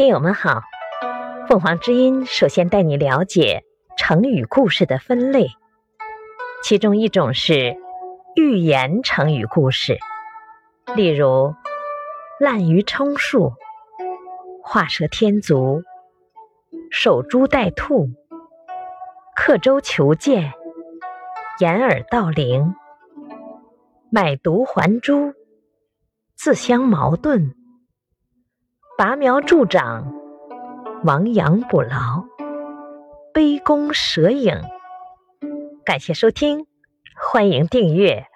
听友们好，凤凰之音首先带你了解成语故事的分类，其中一种是寓言成语故事，例如滥竽充数、画蛇添足、守株待兔、刻舟求剑、掩耳盗铃、买椟还珠、自相矛盾。拔苗助长，亡羊补牢，杯弓蛇影。感谢收听，欢迎订阅。